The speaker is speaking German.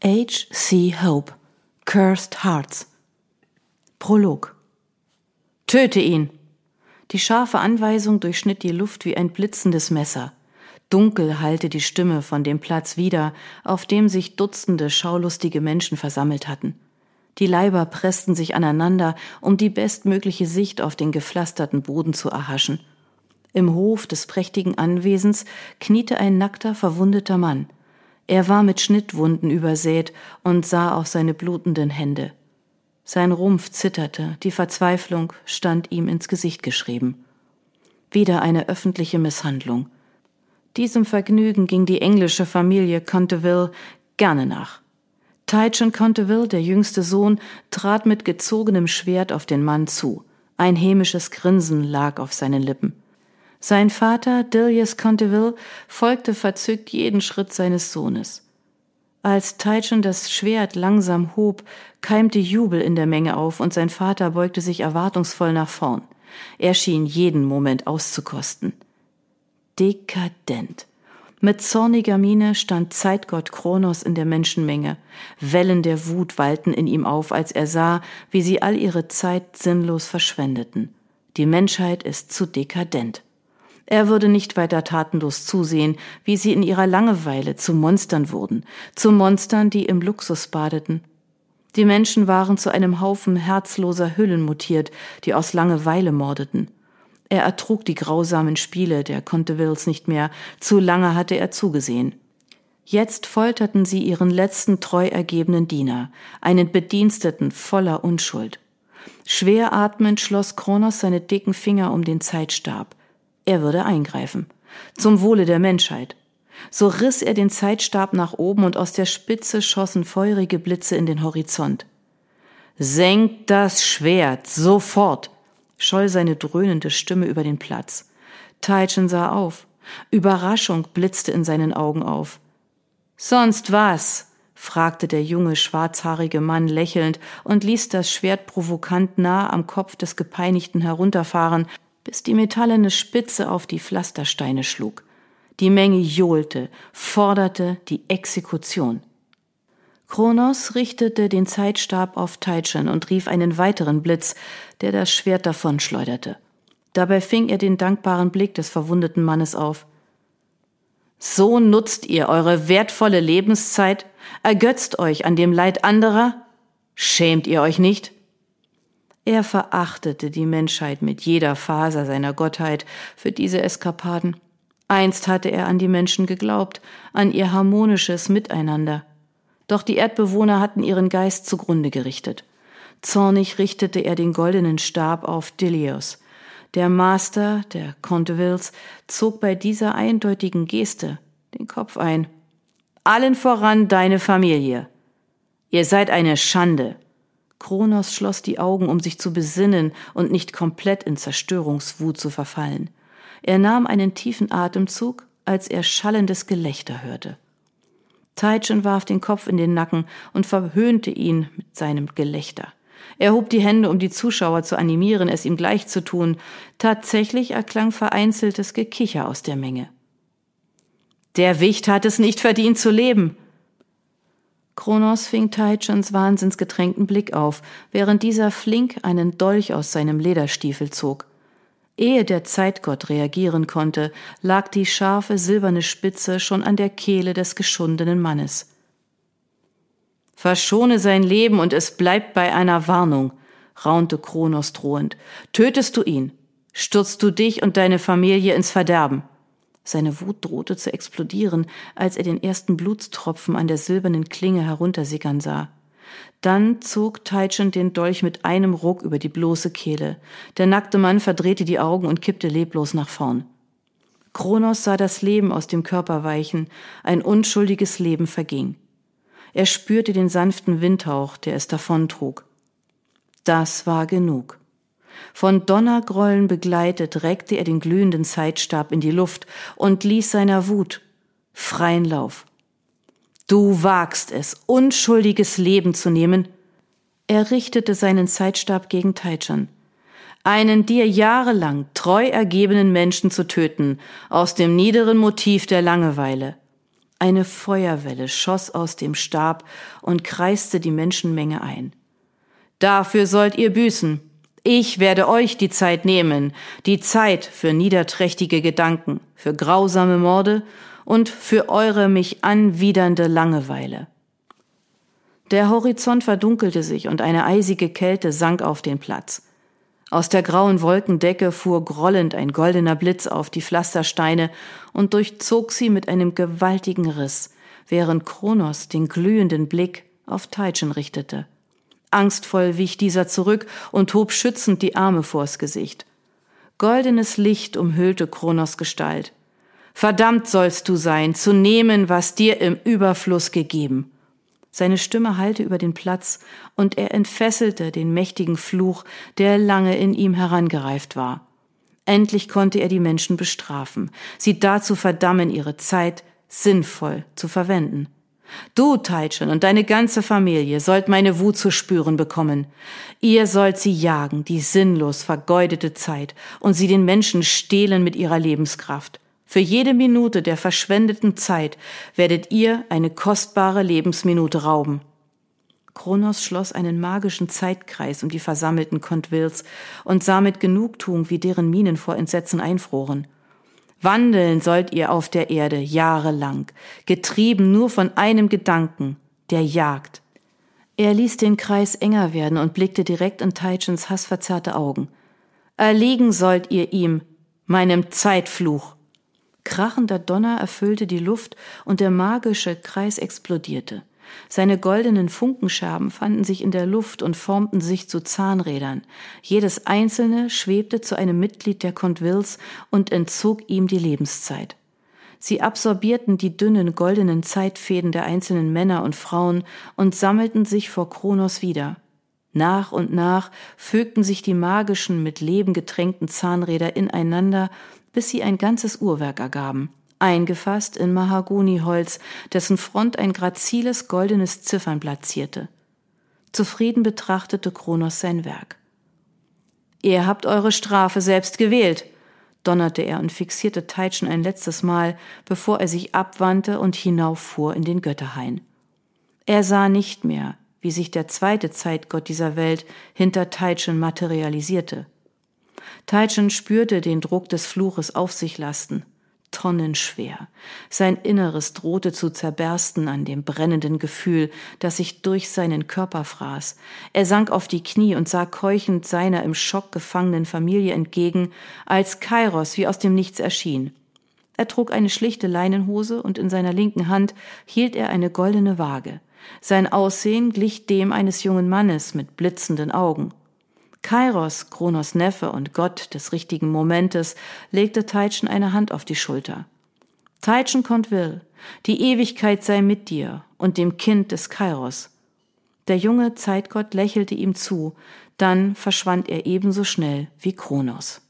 H. C. Hope Cursed Hearts Prolog Töte ihn! Die scharfe Anweisung durchschnitt die Luft wie ein blitzendes Messer. Dunkel hallte die Stimme von dem Platz wieder, auf dem sich Dutzende schaulustige Menschen versammelt hatten. Die Leiber pressten sich aneinander, um die bestmögliche Sicht auf den gepflasterten Boden zu erhaschen. Im Hof des prächtigen Anwesens kniete ein nackter, verwundeter Mann. Er war mit Schnittwunden übersät und sah auf seine blutenden Hände. Sein Rumpf zitterte, die Verzweiflung stand ihm ins Gesicht geschrieben. Wieder eine öffentliche Misshandlung. Diesem Vergnügen ging die englische Familie Conteville gerne nach. Tychen Conteville, der jüngste Sohn, trat mit gezogenem Schwert auf den Mann zu. Ein hämisches Grinsen lag auf seinen Lippen. Sein Vater, Dilius Conteville, folgte verzückt jeden Schritt seines Sohnes. Als Taichon das Schwert langsam hob, keimte Jubel in der Menge auf und sein Vater beugte sich erwartungsvoll nach vorn. Er schien jeden Moment auszukosten. Dekadent. Mit zorniger Miene stand Zeitgott Kronos in der Menschenmenge. Wellen der Wut wallten in ihm auf, als er sah, wie sie all ihre Zeit sinnlos verschwendeten. Die Menschheit ist zu dekadent. Er würde nicht weiter tatenlos zusehen, wie sie in ihrer Langeweile zu Monstern wurden, zu Monstern, die im Luxus badeten. Die Menschen waren zu einem Haufen herzloser Hüllen mutiert, die aus Langeweile mordeten. Er ertrug die grausamen Spiele der Contevilles nicht mehr, zu lange hatte er zugesehen. Jetzt folterten sie ihren letzten treu ergebenen Diener, einen Bediensteten voller Unschuld. Schwer atmend schloss Kronos seine dicken Finger um den Zeitstab. Er würde eingreifen. Zum Wohle der Menschheit. So riss er den Zeitstab nach oben und aus der Spitze schossen feurige Blitze in den Horizont. Senkt das Schwert, sofort! scholl seine dröhnende Stimme über den Platz. Taichen sah auf. Überraschung blitzte in seinen Augen auf. Sonst was? fragte der junge, schwarzhaarige Mann lächelnd und ließ das Schwert provokant nah am Kopf des Gepeinigten herunterfahren, bis die metallene Spitze auf die Pflastersteine schlug. Die Menge johlte, forderte die Exekution. Kronos richtete den Zeitstab auf Taichan und rief einen weiteren Blitz, der das Schwert davonschleuderte. Dabei fing er den dankbaren Blick des verwundeten Mannes auf. So nutzt ihr eure wertvolle Lebenszeit, ergötzt euch an dem Leid anderer? Schämt ihr euch nicht? Er verachtete die Menschheit mit jeder Faser seiner Gottheit für diese Eskapaden. Einst hatte er an die Menschen geglaubt, an ihr harmonisches Miteinander. Doch die Erdbewohner hatten ihren Geist zugrunde gerichtet. Zornig richtete er den goldenen Stab auf Dilios. Der Master der Contevilles zog bei dieser eindeutigen Geste den Kopf ein. Allen voran deine Familie. Ihr seid eine Schande. Kronos schloss die Augen, um sich zu besinnen und nicht komplett in Zerstörungswut zu verfallen. Er nahm einen tiefen Atemzug, als er schallendes Gelächter hörte. Taichin warf den Kopf in den Nacken und verhöhnte ihn mit seinem Gelächter. Er hob die Hände, um die Zuschauer zu animieren, es ihm gleich zu tun. Tatsächlich erklang vereinzeltes Gekicher aus der Menge. Der Wicht hat es nicht verdient zu leben, Kronos fing Taichens wahnsinnsgetränkten Blick auf, während dieser flink einen Dolch aus seinem Lederstiefel zog. Ehe der Zeitgott reagieren konnte, lag die scharfe silberne Spitze schon an der Kehle des geschundenen Mannes. Verschone sein Leben und es bleibt bei einer Warnung, raunte Kronos drohend. Tötest du ihn, stürzt du dich und deine Familie ins Verderben. Seine Wut drohte zu explodieren, als er den ersten Blutstropfen an der silbernen Klinge heruntersickern sah. Dann zog Taichen den Dolch mit einem Ruck über die bloße Kehle. Der nackte Mann verdrehte die Augen und kippte leblos nach vorn. Kronos sah das Leben aus dem Körper weichen, ein unschuldiges Leben verging. Er spürte den sanften Windhauch, der es davontrug. Das war genug. Von Donnergrollen begleitet reckte er den glühenden Zeitstab in die Luft und ließ seiner Wut freien Lauf. Du wagst es, unschuldiges Leben zu nehmen. Er richtete seinen Zeitstab gegen Taichan. Einen dir jahrelang treu ergebenen Menschen zu töten, aus dem niederen Motiv der Langeweile. Eine Feuerwelle schoss aus dem Stab und kreiste die Menschenmenge ein. Dafür sollt ihr büßen. Ich werde euch die Zeit nehmen, die Zeit für niederträchtige Gedanken, für grausame Morde und für eure mich anwidernde Langeweile. Der Horizont verdunkelte sich und eine eisige Kälte sank auf den Platz. Aus der grauen Wolkendecke fuhr grollend ein goldener Blitz auf die Pflastersteine und durchzog sie mit einem gewaltigen Riss, während Kronos den glühenden Blick auf Teitschen richtete. Angstvoll wich dieser zurück und hob schützend die Arme vors Gesicht. Goldenes Licht umhüllte Kronos Gestalt. Verdammt sollst du sein, zu nehmen, was dir im Überfluss gegeben. Seine Stimme hallte über den Platz, und er entfesselte den mächtigen Fluch, der lange in ihm herangereift war. Endlich konnte er die Menschen bestrafen, sie dazu verdammen, ihre Zeit sinnvoll zu verwenden. Du, Taichin, und deine ganze Familie sollt meine Wut zu spüren bekommen. Ihr sollt sie jagen, die sinnlos vergeudete Zeit, und sie den Menschen stehlen mit ihrer Lebenskraft. Für jede Minute der verschwendeten Zeit werdet ihr eine kostbare Lebensminute rauben. Kronos schloss einen magischen Zeitkreis um die versammelten Kontwils und sah mit Genugtuung, wie deren Minen vor Entsetzen einfroren. Wandeln sollt ihr auf der Erde jahrelang, getrieben nur von einem Gedanken, der Jagd. Er ließ den Kreis enger werden und blickte direkt in Taitchens hassverzerrte Augen. Erliegen sollt ihr ihm, meinem Zeitfluch. Krachender Donner erfüllte die Luft und der magische Kreis explodierte. Seine goldenen Funkenscherben fanden sich in der Luft und formten sich zu Zahnrädern. Jedes einzelne schwebte zu einem Mitglied der Contvilles und entzog ihm die Lebenszeit. Sie absorbierten die dünnen goldenen Zeitfäden der einzelnen Männer und Frauen und sammelten sich vor Kronos wieder. Nach und nach fügten sich die magischen, mit Leben getränkten Zahnräder ineinander bis sie ein ganzes Uhrwerk ergaben, eingefasst in Mahagoniholz, dessen Front ein graziles goldenes Ziffernblatt zierte. Zufrieden betrachtete Kronos sein Werk. Ihr habt eure Strafe selbst gewählt, donnerte er und fixierte Teitschen ein letztes Mal, bevor er sich abwandte und hinauffuhr in den Götterhain. Er sah nicht mehr, wie sich der zweite Zeitgott dieser Welt hinter Teitschen materialisierte. Taichen spürte den Druck des Fluches auf sich lasten. Tonnenschwer. Sein Inneres drohte zu zerbersten an dem brennenden Gefühl, das sich durch seinen Körper fraß. Er sank auf die Knie und sah keuchend seiner im Schock gefangenen Familie entgegen, als Kairos wie aus dem Nichts erschien. Er trug eine schlichte Leinenhose und in seiner linken Hand hielt er eine goldene Waage. Sein Aussehen glich dem eines jungen Mannes mit blitzenden Augen. Kairos, Kronos Neffe und Gott des richtigen Momentes, legte Teitschen eine Hand auf die Schulter. Teitschen konnt will, die Ewigkeit sei mit dir und dem Kind des Kairos. Der junge Zeitgott lächelte ihm zu, dann verschwand er ebenso schnell wie Kronos.